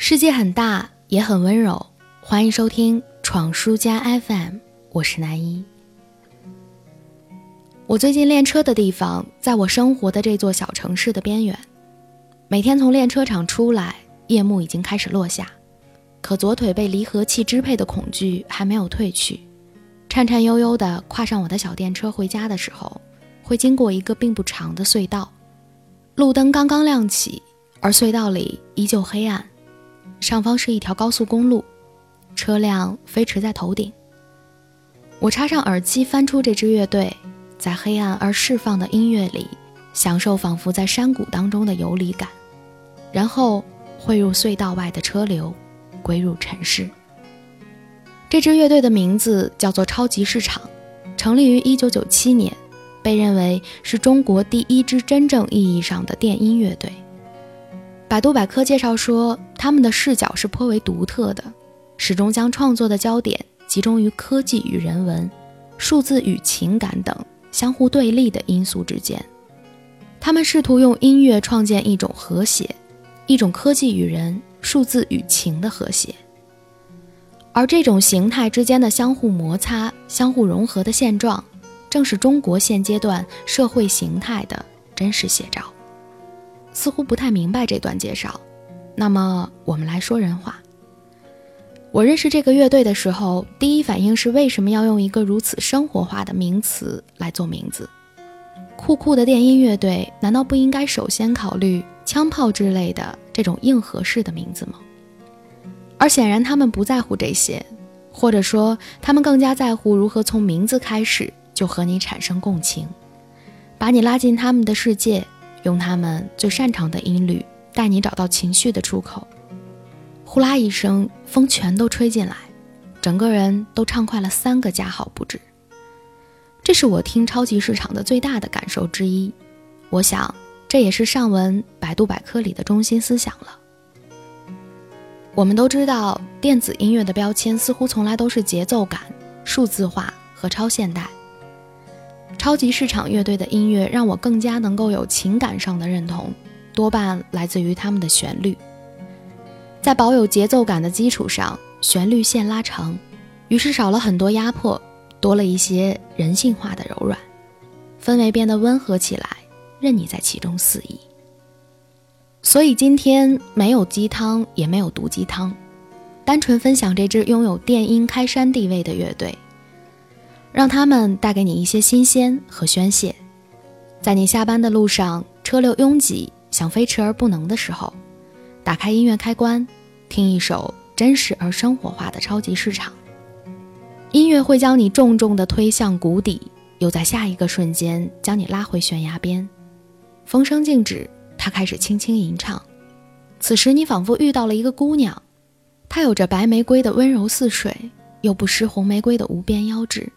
世界很大，也很温柔。欢迎收听《闯书家 FM》，我是南一。我最近练车的地方，在我生活的这座小城市的边缘。每天从练车场出来，夜幕已经开始落下，可左腿被离合器支配的恐惧还没有褪去。颤颤悠悠地跨上我的小电车回家的时候，会经过一个并不长的隧道，路灯刚刚亮起，而隧道里依旧黑暗。上方是一条高速公路，车辆飞驰在头顶。我插上耳机，翻出这支乐队。在黑暗而释放的音乐里，享受仿佛在山谷当中的游离感，然后汇入隧道外的车流，归入尘世。这支乐队的名字叫做超级市场，成立于1997年，被认为是中国第一支真正意义上的电音乐队。百度百科介绍说，他们的视角是颇为独特的，始终将创作的焦点集中于科技与人文、数字与情感等。相互对立的因素之间，他们试图用音乐创建一种和谐，一种科技与人、数字与情的和谐。而这种形态之间的相互摩擦、相互融合的现状，正是中国现阶段社会形态的真实写照。似乎不太明白这段介绍，那么我们来说人话。我认识这个乐队的时候，第一反应是为什么要用一个如此生活化的名词来做名字？酷酷的电音乐队难道不应该首先考虑枪炮之类的这种硬核式的名字吗？而显然他们不在乎这些，或者说他们更加在乎如何从名字开始就和你产生共情，把你拉进他们的世界，用他们最擅长的音律带你找到情绪的出口。呼啦一声，风全都吹进来，整个人都畅快了三个加号不止。这是我听超级市场的最大的感受之一。我想，这也是上文百度百科里的中心思想了。我们都知道，电子音乐的标签似乎从来都是节奏感、数字化和超现代。超级市场乐队的音乐让我更加能够有情感上的认同，多半来自于他们的旋律。在保有节奏感的基础上，旋律线拉长，于是少了很多压迫，多了一些人性化的柔软，氛围变得温和起来，任你在其中肆意。所以今天没有鸡汤，也没有毒鸡汤，单纯分享这支拥有电音开山地位的乐队，让他们带给你一些新鲜和宣泄。在你下班的路上，车流拥挤，想飞驰而不能的时候。打开音乐开关，听一首真实而生活化的超级市场。音乐会将你重重地推向谷底，又在下一个瞬间将你拉回悬崖边。风声静止，它开始轻轻吟唱。此时你仿佛遇到了一个姑娘，她有着白玫瑰的温柔似水，又不失红玫瑰的无边腰肢。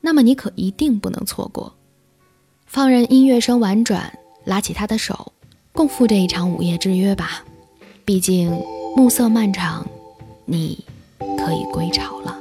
那么你可一定不能错过。放任音乐声婉转，拉起他的手，共赴这一场午夜之约吧。毕竟暮色漫长，你可以归巢了。